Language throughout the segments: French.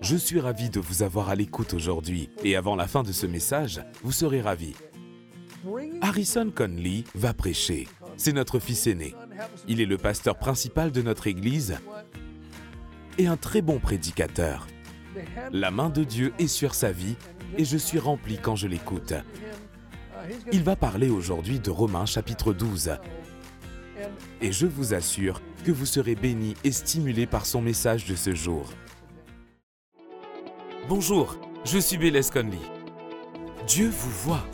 Je suis ravi de vous avoir à l'écoute aujourd'hui et avant la fin de ce message, vous serez ravis. Harrison Conley va prêcher. C'est notre fils aîné. Il est le pasteur principal de notre Église et un très bon prédicateur. La main de Dieu est sur sa vie et je suis rempli quand je l'écoute. Il va parler aujourd'hui de Romains chapitre 12. Et je vous assure que vous serez bénis et stimulés par son message de ce jour. Bonjour, je suis Bélès Conley. Dieu vous voit,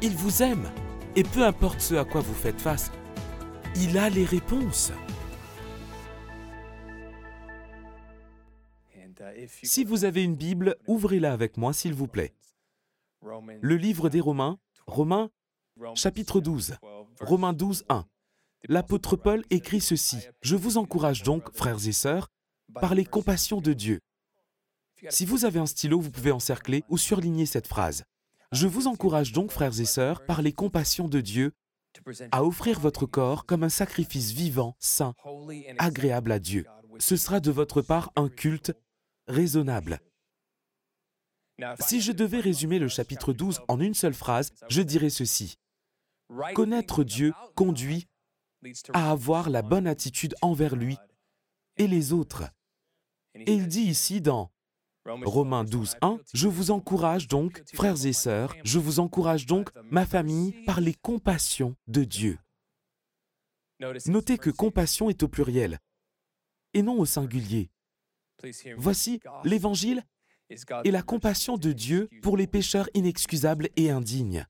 il vous aime, et peu importe ce à quoi vous faites face, il a les réponses. Si vous avez une Bible, ouvrez-la avec moi, s'il vous plaît. Le livre des Romains, Romains, chapitre 12, Romains 12, 1. L'apôtre Paul écrit ceci. Je vous encourage donc, frères et sœurs, par les compassions de Dieu. Si vous avez un stylo, vous pouvez encercler ou surligner cette phrase. Je vous encourage donc, frères et sœurs, par les compassions de Dieu, à offrir votre corps comme un sacrifice vivant, saint, agréable à Dieu. Ce sera de votre part un culte raisonnable. Si je devais résumer le chapitre 12 en une seule phrase, je dirais ceci. Connaître Dieu conduit à avoir la bonne attitude envers lui et les autres. Et il dit ici dans Romains 12, 1, Je vous encourage donc, frères et sœurs, je vous encourage donc, ma famille, par les compassions de Dieu. Notez que compassion est au pluriel et non au singulier. Voici l'Évangile et la compassion de Dieu pour les pécheurs inexcusables et indignes.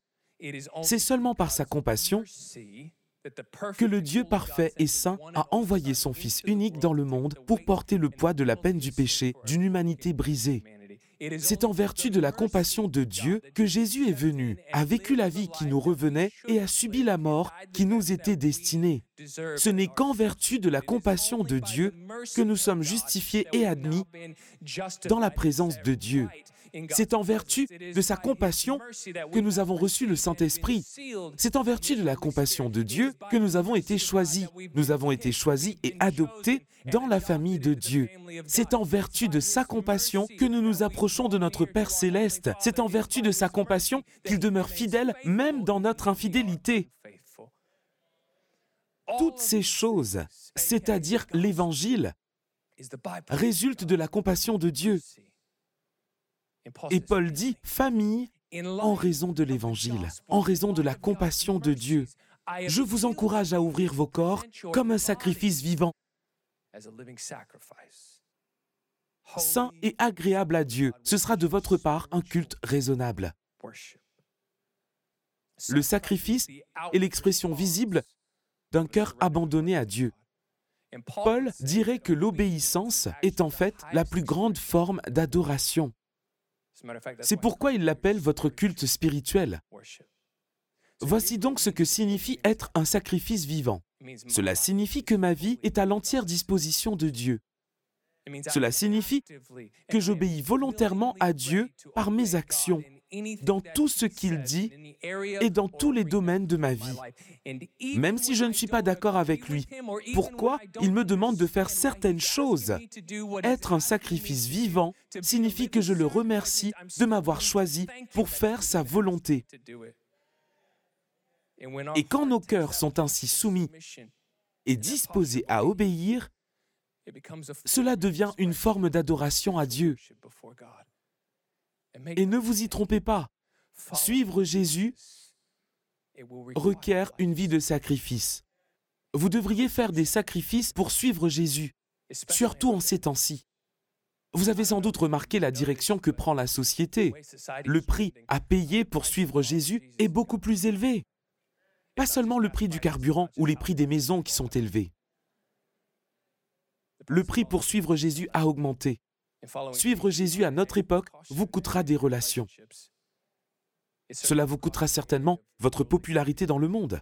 C'est seulement par sa compassion que le Dieu parfait et saint a envoyé son Fils unique dans le monde pour porter le poids de la peine du péché d'une humanité brisée. C'est en vertu de la compassion de Dieu que Jésus est venu, a vécu la vie qui nous revenait et a subi la mort qui nous était destinée. Ce n'est qu'en vertu de la compassion de Dieu que nous sommes justifiés et admis dans la présence de Dieu. C'est en vertu de sa compassion que nous avons reçu le Saint-Esprit. C'est en vertu de la compassion de Dieu que nous avons été choisis. Nous avons été choisis et adoptés dans la famille de Dieu. C'est en vertu de sa compassion que nous nous approchons de notre Père céleste. C'est en vertu de sa compassion qu'il demeure fidèle même dans notre infidélité. Toutes ces choses, c'est-à-dire l'Évangile, résultent de la compassion de Dieu. Et Paul dit famille en raison de l'Évangile, en raison de la compassion de Dieu. Je vous encourage à ouvrir vos corps comme un sacrifice vivant, saint et agréable à Dieu. Ce sera de votre part un culte raisonnable. Le sacrifice est l'expression visible d'un cœur abandonné à Dieu. Paul dirait que l'obéissance est en fait la plus grande forme d'adoration. C'est pourquoi il l'appelle votre culte spirituel. Voici donc ce que signifie être un sacrifice vivant. Cela signifie que ma vie est à l'entière disposition de Dieu. Cela signifie que j'obéis volontairement à Dieu par mes actions, dans tout ce qu'il dit et dans tous les domaines de ma vie. Même si je ne suis pas d'accord avec lui, pourquoi il me demande de faire certaines choses? Être un sacrifice vivant signifie que je le remercie de m'avoir choisi pour faire sa volonté. Et quand nos cœurs sont ainsi soumis et disposés à obéir, cela devient une forme d'adoration à Dieu. Et ne vous y trompez pas, suivre Jésus requiert une vie de sacrifice. Vous devriez faire des sacrifices pour suivre Jésus, surtout en ces temps-ci. Vous avez sans doute remarqué la direction que prend la société. Le prix à payer pour suivre Jésus est beaucoup plus élevé. Pas seulement le prix du carburant ou les prix des maisons qui sont élevés. Le prix pour suivre Jésus a augmenté. Suivre Jésus à notre époque vous coûtera des relations. Cela vous coûtera certainement votre popularité dans le monde.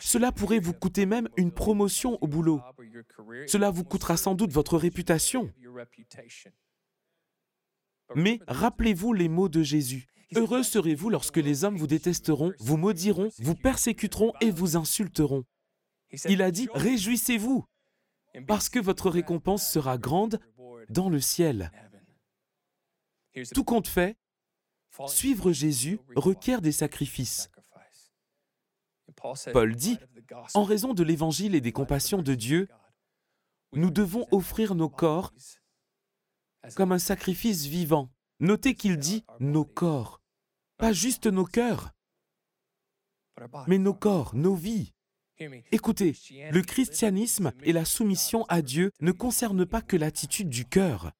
Cela pourrait vous coûter même une promotion au boulot. Cela vous coûtera sans doute votre réputation. Mais rappelez-vous les mots de Jésus. Heureux serez-vous lorsque les hommes vous détesteront, vous maudiront, vous persécuteront et vous insulteront. Il a dit, Réjouissez-vous, parce que votre récompense sera grande dans le ciel. Tout compte fait, suivre Jésus requiert des sacrifices. Paul dit, en raison de l'évangile et des compassions de Dieu, nous devons offrir nos corps comme un sacrifice vivant. Notez qu'il dit nos corps, pas juste nos cœurs, mais nos corps, nos vies. Écoutez, le christianisme et la soumission à Dieu ne concernent pas que l'attitude du cœur.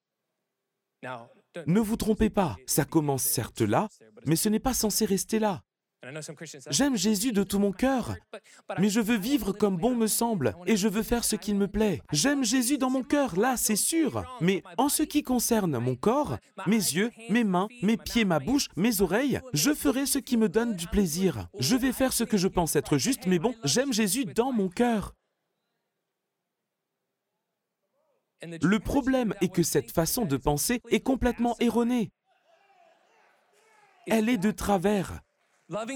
Ne vous trompez pas, ça commence certes là, mais ce n'est pas censé rester là. J'aime Jésus de tout mon cœur, mais je veux vivre comme bon me semble et je veux faire ce qu'il me plaît. J'aime Jésus dans mon cœur, là, c'est sûr, mais en ce qui concerne mon corps, mes yeux, mes mains, mes pieds, ma bouche, mes oreilles, je ferai ce qui me donne du plaisir. Je vais faire ce que je pense être juste, mais bon, j'aime Jésus dans mon cœur. Le problème est que cette façon de penser est complètement erronée. Elle est de travers.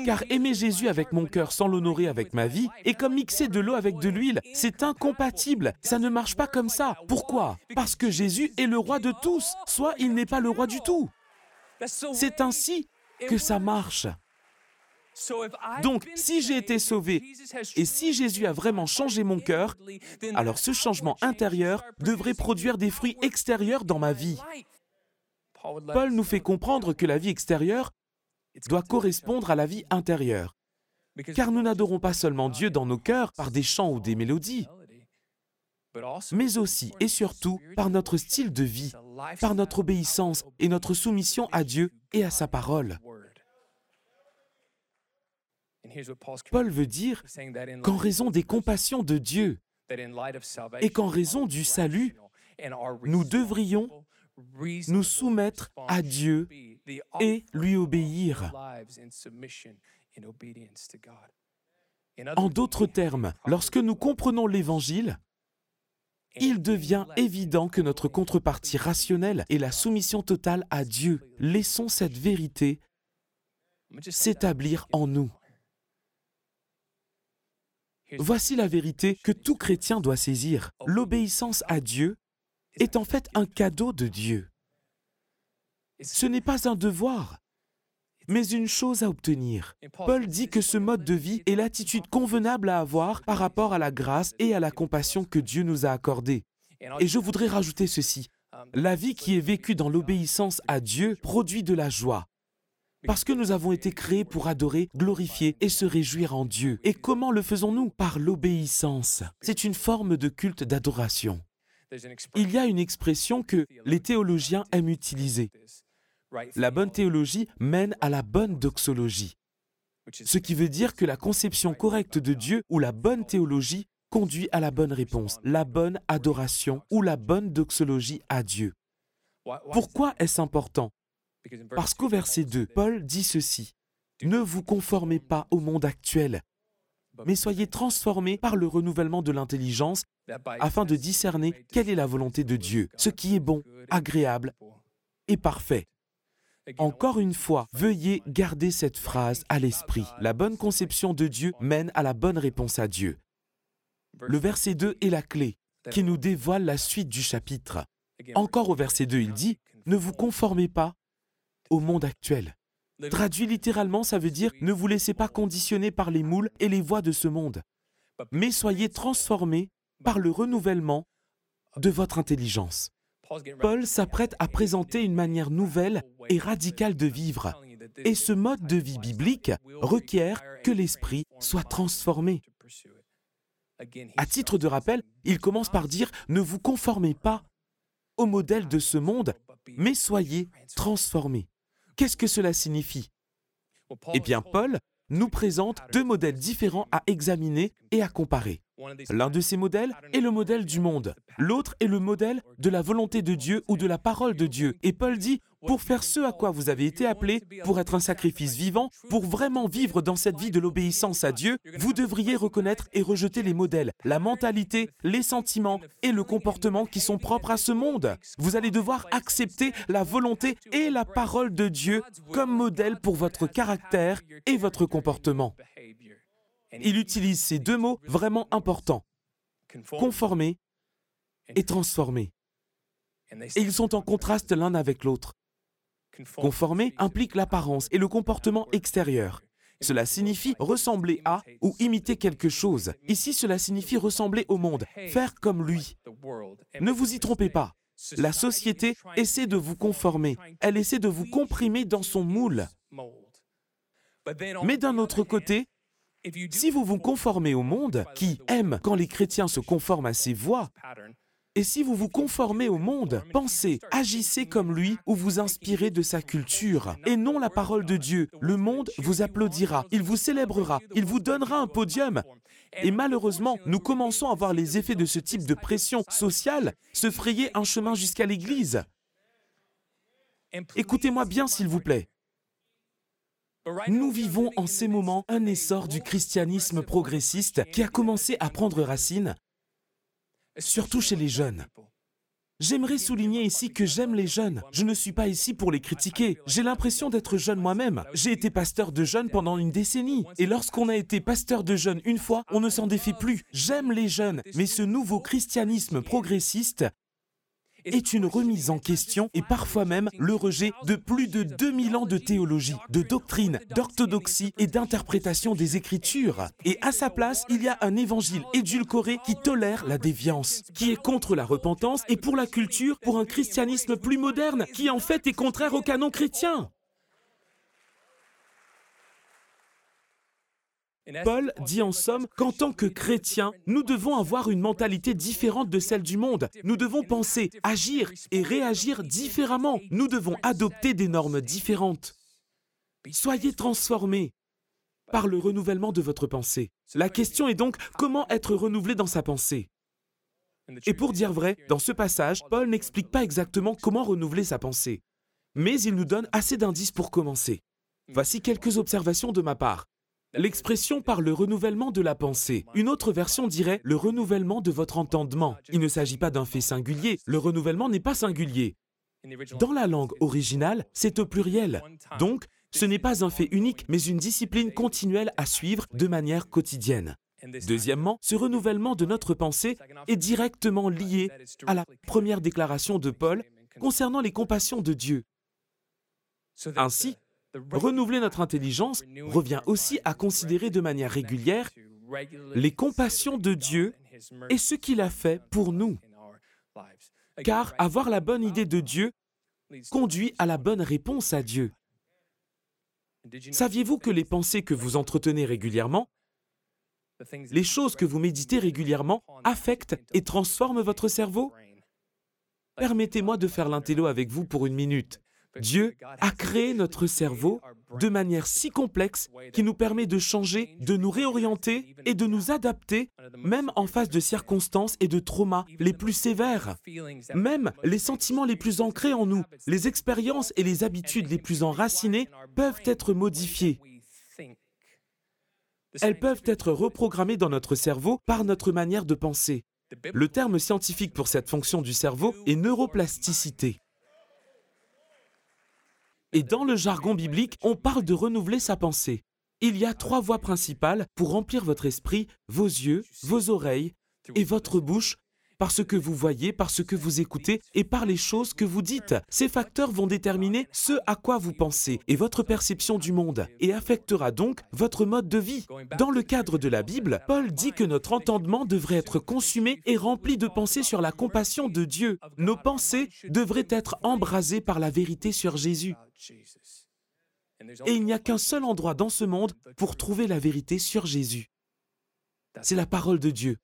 Car aimer Jésus avec mon cœur sans l'honorer avec ma vie est comme mixer de l'eau avec de l'huile. C'est incompatible. Ça ne marche pas comme ça. Pourquoi? Parce que Jésus est le roi de tous, soit il n'est pas le roi du tout. C'est ainsi que ça marche. Donc, si j'ai été sauvé et si Jésus a vraiment changé mon cœur, alors ce changement intérieur devrait produire des fruits extérieurs dans ma vie. Paul nous fait comprendre que la vie extérieure doit correspondre à la vie intérieure. Car nous n'adorons pas seulement Dieu dans nos cœurs par des chants ou des mélodies, mais aussi et surtout par notre style de vie, par notre obéissance et notre soumission à Dieu et à sa parole. Paul veut dire qu'en raison des compassions de Dieu et qu'en raison du salut, nous devrions nous soumettre à Dieu et lui obéir. En d'autres termes, lorsque nous comprenons l'Évangile, il devient évident que notre contrepartie rationnelle est la soumission totale à Dieu. Laissons cette vérité s'établir en nous. Voici la vérité que tout chrétien doit saisir. L'obéissance à Dieu est en fait un cadeau de Dieu. Ce n'est pas un devoir, mais une chose à obtenir. Paul dit que ce mode de vie est l'attitude convenable à avoir par rapport à la grâce et à la compassion que Dieu nous a accordée. Et je voudrais rajouter ceci. La vie qui est vécue dans l'obéissance à Dieu produit de la joie. Parce que nous avons été créés pour adorer, glorifier et se réjouir en Dieu. Et comment le faisons-nous? Par l'obéissance. C'est une forme de culte d'adoration. Il y a une expression que les théologiens aiment utiliser. La bonne théologie mène à la bonne doxologie, ce qui veut dire que la conception correcte de Dieu ou la bonne théologie conduit à la bonne réponse, la bonne adoration ou la bonne doxologie à Dieu. Pourquoi est-ce important? Parce qu'au verset 2, Paul dit ceci, Ne vous conformez pas au monde actuel, mais soyez transformés par le renouvellement de l'intelligence afin de discerner quelle est la volonté de Dieu, ce qui est bon, agréable et parfait. Encore une fois, veuillez garder cette phrase à l'esprit. La bonne conception de Dieu mène à la bonne réponse à Dieu. Le verset 2 est la clé qui nous dévoile la suite du chapitre. Encore au verset 2, il dit, Ne vous conformez pas au monde actuel. Traduit littéralement, ça veut dire, ne vous laissez pas conditionner par les moules et les voies de ce monde, mais soyez transformés par le renouvellement de votre intelligence. Paul s'apprête à présenter une manière nouvelle et radicale de vivre. Et ce mode de vie biblique requiert que l'esprit soit transformé. À titre de rappel, il commence par dire Ne vous conformez pas au modèle de ce monde, mais soyez transformés. Qu'est-ce que cela signifie? Eh bien, Paul nous présente deux modèles différents à examiner et à comparer. L'un de ces modèles est le modèle du monde, l'autre est le modèle de la volonté de Dieu ou de la parole de Dieu. Et Paul dit, pour faire ce à quoi vous avez été appelés, pour être un sacrifice vivant, pour vraiment vivre dans cette vie de l'obéissance à Dieu, vous devriez reconnaître et rejeter les modèles, la mentalité, les sentiments et le comportement qui sont propres à ce monde. Vous allez devoir accepter la volonté et la parole de Dieu comme modèle pour votre caractère et votre comportement. Il utilise ces deux mots vraiment importants, conformer et transformer. Et ils sont en contraste l'un avec l'autre. Conformer implique l'apparence et le comportement extérieur. Cela signifie ressembler à ou imiter quelque chose. Ici, cela signifie ressembler au monde, faire comme lui. Ne vous y trompez pas. La société essaie de vous conformer, elle essaie de vous comprimer dans son moule. Mais d'un autre côté, si vous vous conformez au monde, qui aime quand les chrétiens se conforment à ses voies, et si vous vous conformez au monde, pensez, agissez comme lui ou vous inspirez de sa culture, et non la parole de Dieu. Le monde vous applaudira, il vous célébrera, il vous donnera un podium. Et malheureusement, nous commençons à voir les effets de ce type de pression sociale se frayer un chemin jusqu'à l'Église. Écoutez-moi bien, s'il vous plaît. Nous vivons en ces moments un essor du christianisme progressiste qui a commencé à prendre racine surtout chez les jeunes. J'aimerais souligner ici que j'aime les jeunes. Je ne suis pas ici pour les critiquer. J'ai l'impression d'être jeune moi-même. J'ai été pasteur de jeunes pendant une décennie. Et lorsqu'on a été pasteur de jeunes une fois, on ne s'en défait plus. J'aime les jeunes. Mais ce nouveau christianisme progressiste est une remise en question et parfois même le rejet de plus de 2000 ans de théologie, de doctrine, d'orthodoxie et d'interprétation des Écritures. Et à sa place, il y a un évangile édulcoré qui tolère la déviance, qui est contre la repentance et pour la culture, pour un christianisme plus moderne, qui en fait est contraire au canon chrétien. Paul dit en somme qu'en tant que chrétiens, nous devons avoir une mentalité différente de celle du monde. Nous devons penser, agir et réagir différemment. Nous devons adopter des normes différentes. Soyez transformés par le renouvellement de votre pensée. La question est donc comment être renouvelé dans sa pensée? Et pour dire vrai, dans ce passage, Paul n'explique pas exactement comment renouveler sa pensée. Mais il nous donne assez d'indices pour commencer. Voici quelques observations de ma part. L'expression par le renouvellement de la pensée. Une autre version dirait le renouvellement de votre entendement. Il ne s'agit pas d'un fait singulier, le renouvellement n'est pas singulier. Dans la langue originale, c'est au pluriel. Donc, ce n'est pas un fait unique, mais une discipline continuelle à suivre de manière quotidienne. Deuxièmement, ce renouvellement de notre pensée est directement lié à la première déclaration de Paul concernant les compassions de Dieu. Ainsi, Renouveler notre intelligence revient aussi à considérer de manière régulière les compassions de Dieu et ce qu'il a fait pour nous. Car avoir la bonne idée de Dieu conduit à la bonne réponse à Dieu. Saviez-vous que les pensées que vous entretenez régulièrement, les choses que vous méditez régulièrement, affectent et transforment votre cerveau? Permettez-moi de faire l'intello avec vous pour une minute. Dieu a créé notre cerveau de manière si complexe qui nous permet de changer, de nous réorienter et de nous adapter, même en face de circonstances et de traumas les plus sévères. Même les sentiments les plus ancrés en nous, les expériences et les habitudes les plus enracinées peuvent être modifiées. Elles peuvent être reprogrammées dans notre cerveau par notre manière de penser. Le terme scientifique pour cette fonction du cerveau est neuroplasticité. Et dans le jargon biblique, on parle de renouveler sa pensée. Il y a trois voies principales pour remplir votre esprit, vos yeux, vos oreilles et votre bouche par ce que vous voyez, par ce que vous écoutez et par les choses que vous dites. Ces facteurs vont déterminer ce à quoi vous pensez et votre perception du monde et affectera donc votre mode de vie. Dans le cadre de la Bible, Paul dit que notre entendement devrait être consumé et rempli de pensées sur la compassion de Dieu. Nos pensées devraient être embrasées par la vérité sur Jésus. Et il n'y a qu'un seul endroit dans ce monde pour trouver la vérité sur Jésus. C'est la parole de Dieu.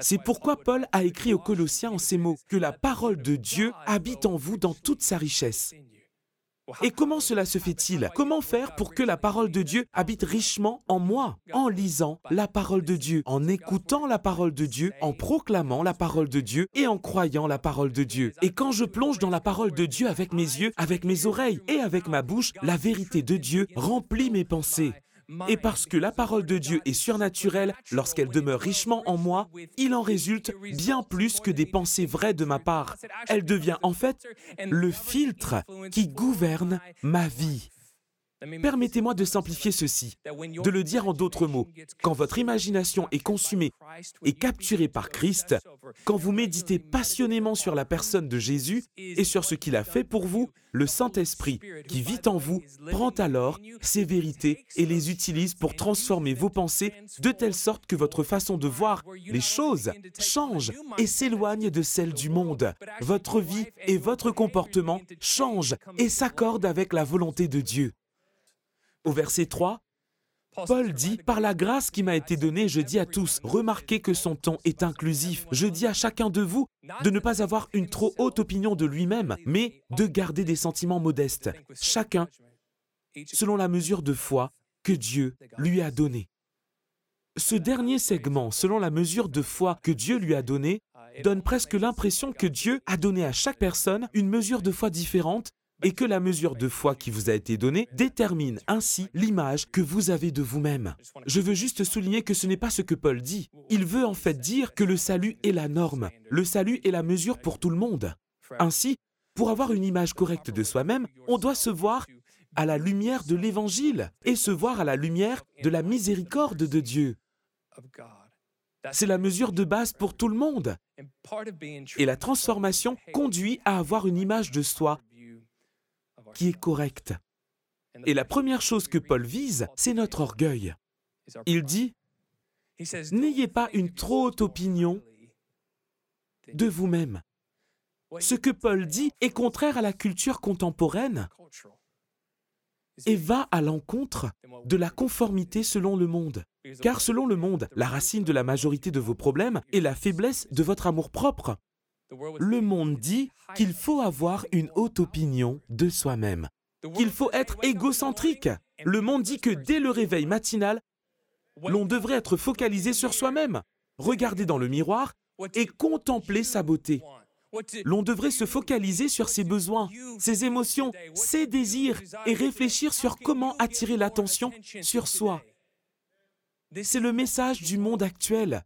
C'est pourquoi Paul a écrit aux Colossiens en ces mots, que la parole de Dieu habite en vous dans toute sa richesse. Et comment cela se fait-il? Comment faire pour que la parole de Dieu habite richement en moi? En lisant la parole de Dieu, en écoutant la parole de Dieu, en proclamant la parole de Dieu et en croyant la parole de Dieu. Et quand je plonge dans la parole de Dieu avec mes yeux, avec mes oreilles et avec ma bouche, la vérité de Dieu remplit mes pensées. Et parce que la parole de Dieu est surnaturelle, lorsqu'elle demeure richement en moi, il en résulte bien plus que des pensées vraies de ma part. Elle devient en fait le filtre qui gouverne ma vie. Permettez-moi de simplifier ceci, de le dire en d'autres mots. Quand votre imagination est consumée et capturée par Christ, quand vous méditez passionnément sur la personne de Jésus et sur ce qu'il a fait pour vous, le Saint-Esprit qui vit en vous prend alors ces vérités et les utilise pour transformer vos pensées de telle sorte que votre façon de voir les choses change et s'éloigne de celle du monde. Votre vie et votre comportement changent et s'accordent avec la volonté de Dieu. Au verset 3, Paul dit, Par la grâce qui m'a été donnée, je dis à tous, remarquez que son ton est inclusif. Je dis à chacun de vous de ne pas avoir une trop haute opinion de lui-même, mais de garder des sentiments modestes, chacun selon la mesure de foi que Dieu lui a donnée. Ce dernier segment, selon la mesure de foi que Dieu lui a donnée, donne presque l'impression que Dieu a donné à chaque personne une mesure de foi différente et que la mesure de foi qui vous a été donnée détermine ainsi l'image que vous avez de vous-même. Je veux juste souligner que ce n'est pas ce que Paul dit. Il veut en fait dire que le salut est la norme, le salut est la mesure pour tout le monde. Ainsi, pour avoir une image correcte de soi-même, on doit se voir à la lumière de l'Évangile et se voir à la lumière de la miséricorde de Dieu. C'est la mesure de base pour tout le monde. Et la transformation conduit à avoir une image de soi qui est correcte. Et la première chose que Paul vise, c'est notre orgueil. Il dit, N'ayez pas une trop haute opinion de vous-même. Ce que Paul dit est contraire à la culture contemporaine et va à l'encontre de la conformité selon le monde. Car selon le monde, la racine de la majorité de vos problèmes est la faiblesse de votre amour-propre. Le monde dit qu'il faut avoir une haute opinion de soi-même, qu'il faut être égocentrique. Le monde dit que dès le réveil matinal, l'on devrait être focalisé sur soi-même, regarder dans le miroir et contempler sa beauté. L'on devrait se focaliser sur ses besoins, ses émotions, ses désirs et réfléchir sur comment attirer l'attention sur soi. C'est le message du monde actuel.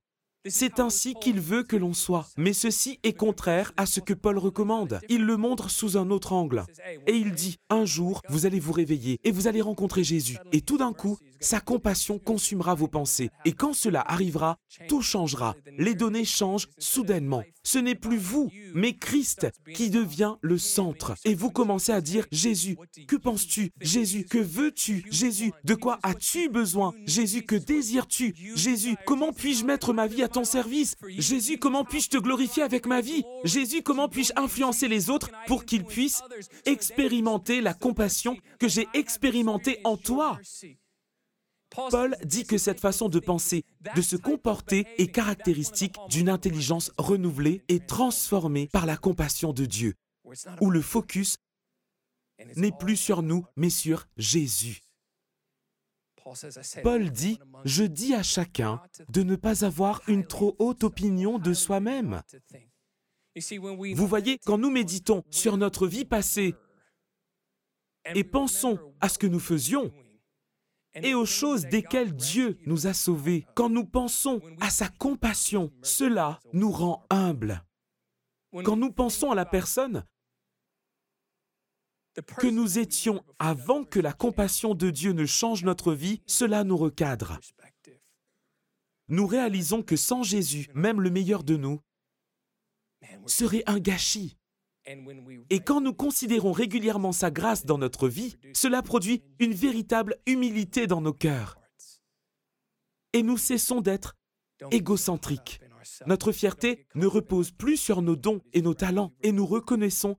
C'est ainsi qu'il veut que l'on soit. Mais ceci est contraire à ce que Paul recommande. Il le montre sous un autre angle. Et il dit, un jour, vous allez vous réveiller et vous allez rencontrer Jésus. Et tout d'un coup, sa compassion consumera vos pensées. Et quand cela arrivera, tout changera. Les données changent soudainement. Ce n'est plus vous, mais Christ qui devient le centre. Et vous commencez à dire, Jésus, que penses-tu? Jésus, que veux-tu? Jésus, de quoi as-tu besoin? Jésus, que désires-tu? Jésus, comment puis-je mettre ma vie à ton service? Jésus, comment puis-je te glorifier avec ma vie? Jésus, comment puis-je influencer les autres pour qu'ils puissent expérimenter la compassion que j'ai expérimentée en toi? Paul dit que cette façon de penser, de se comporter est caractéristique d'une intelligence renouvelée et transformée par la compassion de Dieu, où le focus n'est plus sur nous, mais sur Jésus. Paul dit, je dis à chacun de ne pas avoir une trop haute opinion de soi-même. Vous voyez, quand nous méditons sur notre vie passée et pensons à ce que nous faisions, et aux choses desquelles Dieu nous a sauvés. Quand nous pensons à sa compassion, cela nous rend humbles. Quand nous pensons à la personne que nous étions avant que la compassion de Dieu ne change notre vie, cela nous recadre. Nous réalisons que sans Jésus, même le meilleur de nous serait un gâchis. Et quand nous considérons régulièrement sa grâce dans notre vie, cela produit une véritable humilité dans nos cœurs. Et nous cessons d'être égocentriques. Notre fierté ne repose plus sur nos dons et nos talents, et nous reconnaissons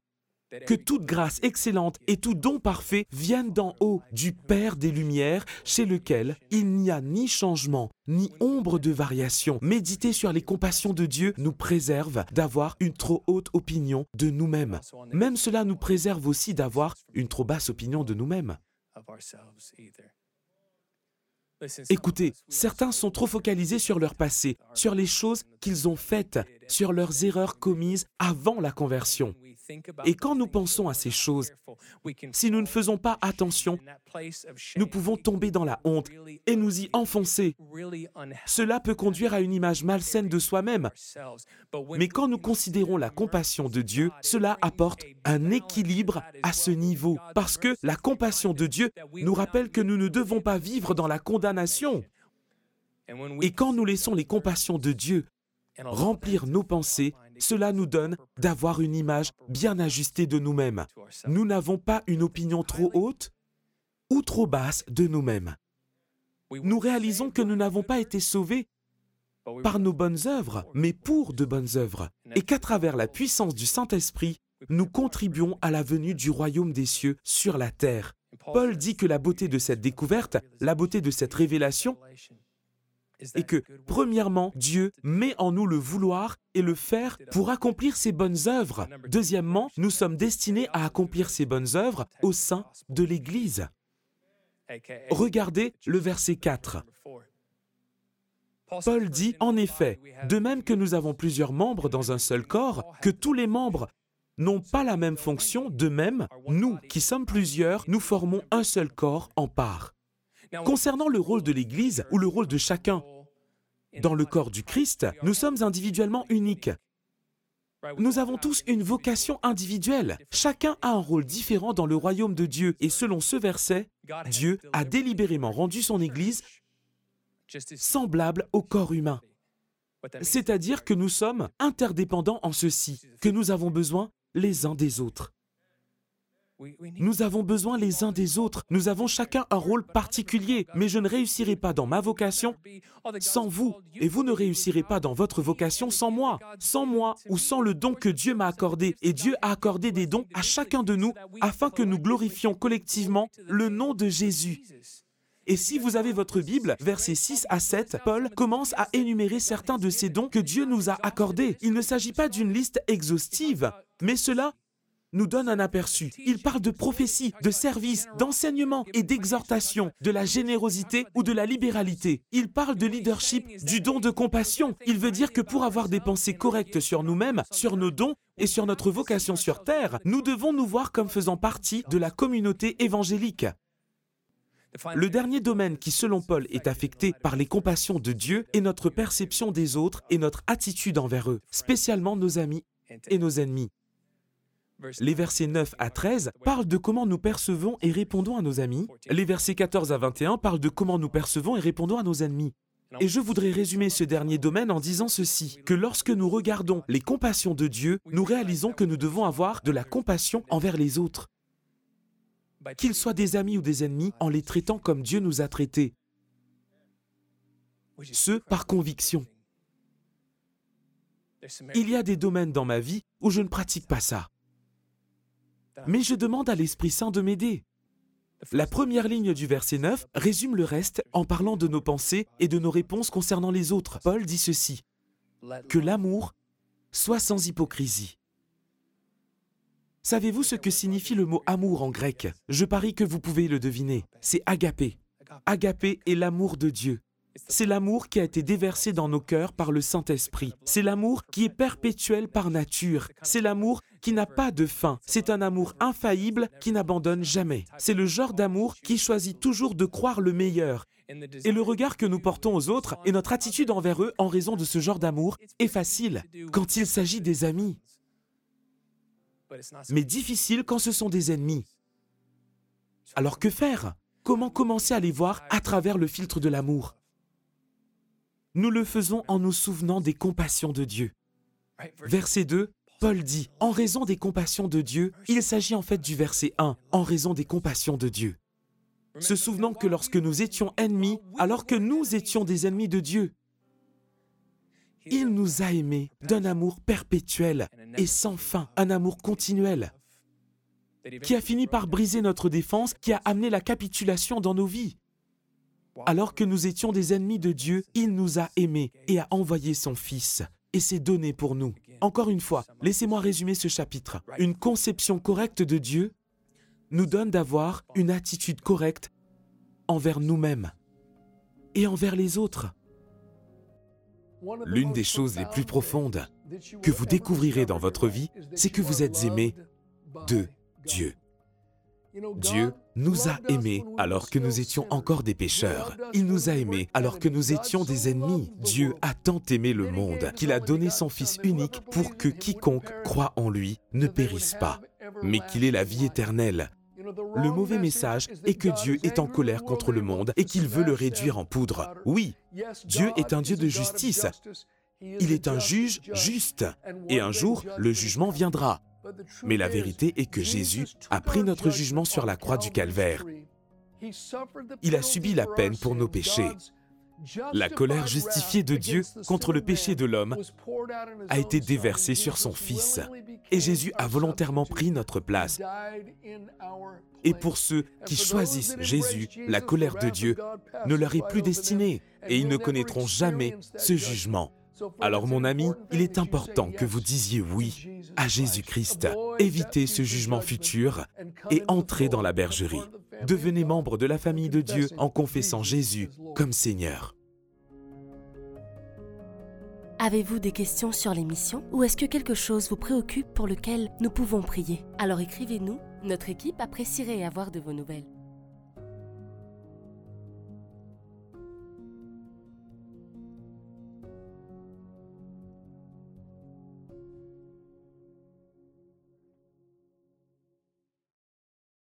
que toute grâce excellente et tout don parfait viennent d'en haut, du Père des Lumières, chez lequel il n'y a ni changement, ni ombre de variation. Méditer sur les compassions de Dieu nous préserve d'avoir une trop haute opinion de nous-mêmes. Même cela nous préserve aussi d'avoir une trop basse opinion de nous-mêmes. Écoutez, certains sont trop focalisés sur leur passé, sur les choses qu'ils ont faites, sur leurs erreurs commises avant la conversion. Et quand nous pensons à ces choses, si nous ne faisons pas attention, nous pouvons tomber dans la honte et nous y enfoncer. Cela peut conduire à une image malsaine de soi-même. Mais quand nous considérons la compassion de Dieu, cela apporte un équilibre à ce niveau. Parce que la compassion de Dieu nous rappelle que nous ne devons pas vivre dans la condamnation. Et quand nous laissons les compassions de Dieu remplir nos pensées, cela nous donne d'avoir une image bien ajustée de nous-mêmes. Nous n'avons pas une opinion trop haute ou trop basse de nous-mêmes. Nous réalisons que nous n'avons pas été sauvés par nos bonnes œuvres, mais pour de bonnes œuvres, et qu'à travers la puissance du Saint-Esprit, nous contribuons à la venue du royaume des cieux sur la terre. Paul dit que la beauté de cette découverte, la beauté de cette révélation, et que, premièrement, Dieu met en nous le vouloir et le faire pour accomplir ses bonnes œuvres. Deuxièmement, nous sommes destinés à accomplir ces bonnes œuvres au sein de l'Église. Regardez le verset 4. Paul dit, en effet, de même que nous avons plusieurs membres dans un seul corps, que tous les membres n'ont pas la même fonction, de même, nous qui sommes plusieurs, nous formons un seul corps en part. Concernant le rôle de l'Église ou le rôle de chacun dans le corps du Christ, nous sommes individuellement uniques. Nous avons tous une vocation individuelle. Chacun a un rôle différent dans le royaume de Dieu. Et selon ce verset, Dieu a délibérément rendu son Église semblable au corps humain. C'est-à-dire que nous sommes interdépendants en ceci, que nous avons besoin les uns des autres. Nous avons besoin les uns des autres. Nous avons chacun un rôle particulier, mais je ne réussirai pas dans ma vocation sans vous, et vous ne réussirez pas dans votre vocation sans moi, sans moi ou sans le don que Dieu m'a accordé. Et Dieu a accordé des dons à chacun de nous afin que nous glorifions collectivement le nom de Jésus. Et si vous avez votre Bible, versets 6 à 7, Paul commence à énumérer certains de ces dons que Dieu nous a accordés. Il ne s'agit pas d'une liste exhaustive, mais cela nous donne un aperçu. Il parle de prophétie, de service, d'enseignement et d'exhortation, de la générosité ou de la libéralité. Il parle de leadership, du don de compassion. Il veut dire que pour avoir des pensées correctes sur nous-mêmes, sur nos dons et sur notre vocation sur Terre, nous devons nous voir comme faisant partie de la communauté évangélique. Le dernier domaine qui, selon Paul, est affecté par les compassions de Dieu est notre perception des autres et notre attitude envers eux, spécialement nos amis et nos ennemis. Les versets 9 à 13 parlent de comment nous percevons et répondons à nos amis. Les versets 14 à 21 parlent de comment nous percevons et répondons à nos ennemis. Et je voudrais résumer ce dernier domaine en disant ceci, que lorsque nous regardons les compassions de Dieu, nous réalisons que nous devons avoir de la compassion envers les autres. Qu'ils soient des amis ou des ennemis, en les traitant comme Dieu nous a traités. Ce, par conviction. Il y a des domaines dans ma vie où je ne pratique pas ça mais je demande à l'Esprit Saint de m'aider. La première ligne du verset 9 résume le reste en parlant de nos pensées et de nos réponses concernant les autres. Paul dit ceci, que l'amour soit sans hypocrisie. Savez-vous ce que signifie le mot amour en grec? Je parie que vous pouvez le deviner. C'est agapé. Agapé est l'amour de Dieu. C'est l'amour qui a été déversé dans nos cœurs par le Saint-Esprit. C'est l'amour qui est perpétuel par nature. C'est l'amour qui n'a pas de fin. C'est un amour infaillible qui n'abandonne jamais. C'est le genre d'amour qui choisit toujours de croire le meilleur. Et le regard que nous portons aux autres et notre attitude envers eux en raison de ce genre d'amour est facile quand il s'agit des amis, mais difficile quand ce sont des ennemis. Alors que faire? Comment commencer à les voir à travers le filtre de l'amour? Nous le faisons en nous souvenant des compassions de Dieu. Verset 2, Paul dit, en raison des compassions de Dieu, il s'agit en fait du verset 1, en raison des compassions de Dieu. Se souvenant que lorsque nous étions ennemis, alors que nous étions des ennemis de Dieu, il nous a aimés d'un amour perpétuel et sans fin, un amour continuel, qui a fini par briser notre défense, qui a amené la capitulation dans nos vies. Alors que nous étions des ennemis de Dieu, il nous a aimés et a envoyé son Fils et s'est donné pour nous. Encore une fois, laissez-moi résumer ce chapitre. Une conception correcte de Dieu nous donne d'avoir une attitude correcte envers nous-mêmes et envers les autres. L'une des choses les plus profondes que vous découvrirez dans votre vie, c'est que vous êtes aimé de Dieu. Dieu nous a aimés alors que nous étions encore des pécheurs. Il nous a aimés alors que nous étions des ennemis. Dieu a tant aimé le monde qu'il a donné son Fils unique pour que quiconque croit en lui ne périsse pas, mais qu'il ait la vie éternelle. Le mauvais message est que Dieu est en colère contre le monde et qu'il veut le réduire en poudre. Oui, Dieu est un Dieu de justice. Il est un juge juste. Et un jour, le jugement viendra. Mais la vérité est que Jésus a pris notre jugement sur la croix du calvaire. Il a subi la peine pour nos péchés. La colère justifiée de Dieu contre le péché de l'homme a été déversée sur son Fils. Et Jésus a volontairement pris notre place. Et pour ceux qui choisissent Jésus, la colère de Dieu ne leur est plus destinée et ils ne connaîtront jamais ce jugement. Alors mon ami, il est important que vous disiez oui à Jésus-Christ. Évitez ce jugement futur et entrez dans la bergerie. Devenez membre de la famille de Dieu en confessant Jésus comme Seigneur. Avez-vous des questions sur l'émission ou est-ce que quelque chose vous préoccupe pour lequel nous pouvons prier? Alors écrivez-nous, notre équipe apprécierait avoir de vos nouvelles.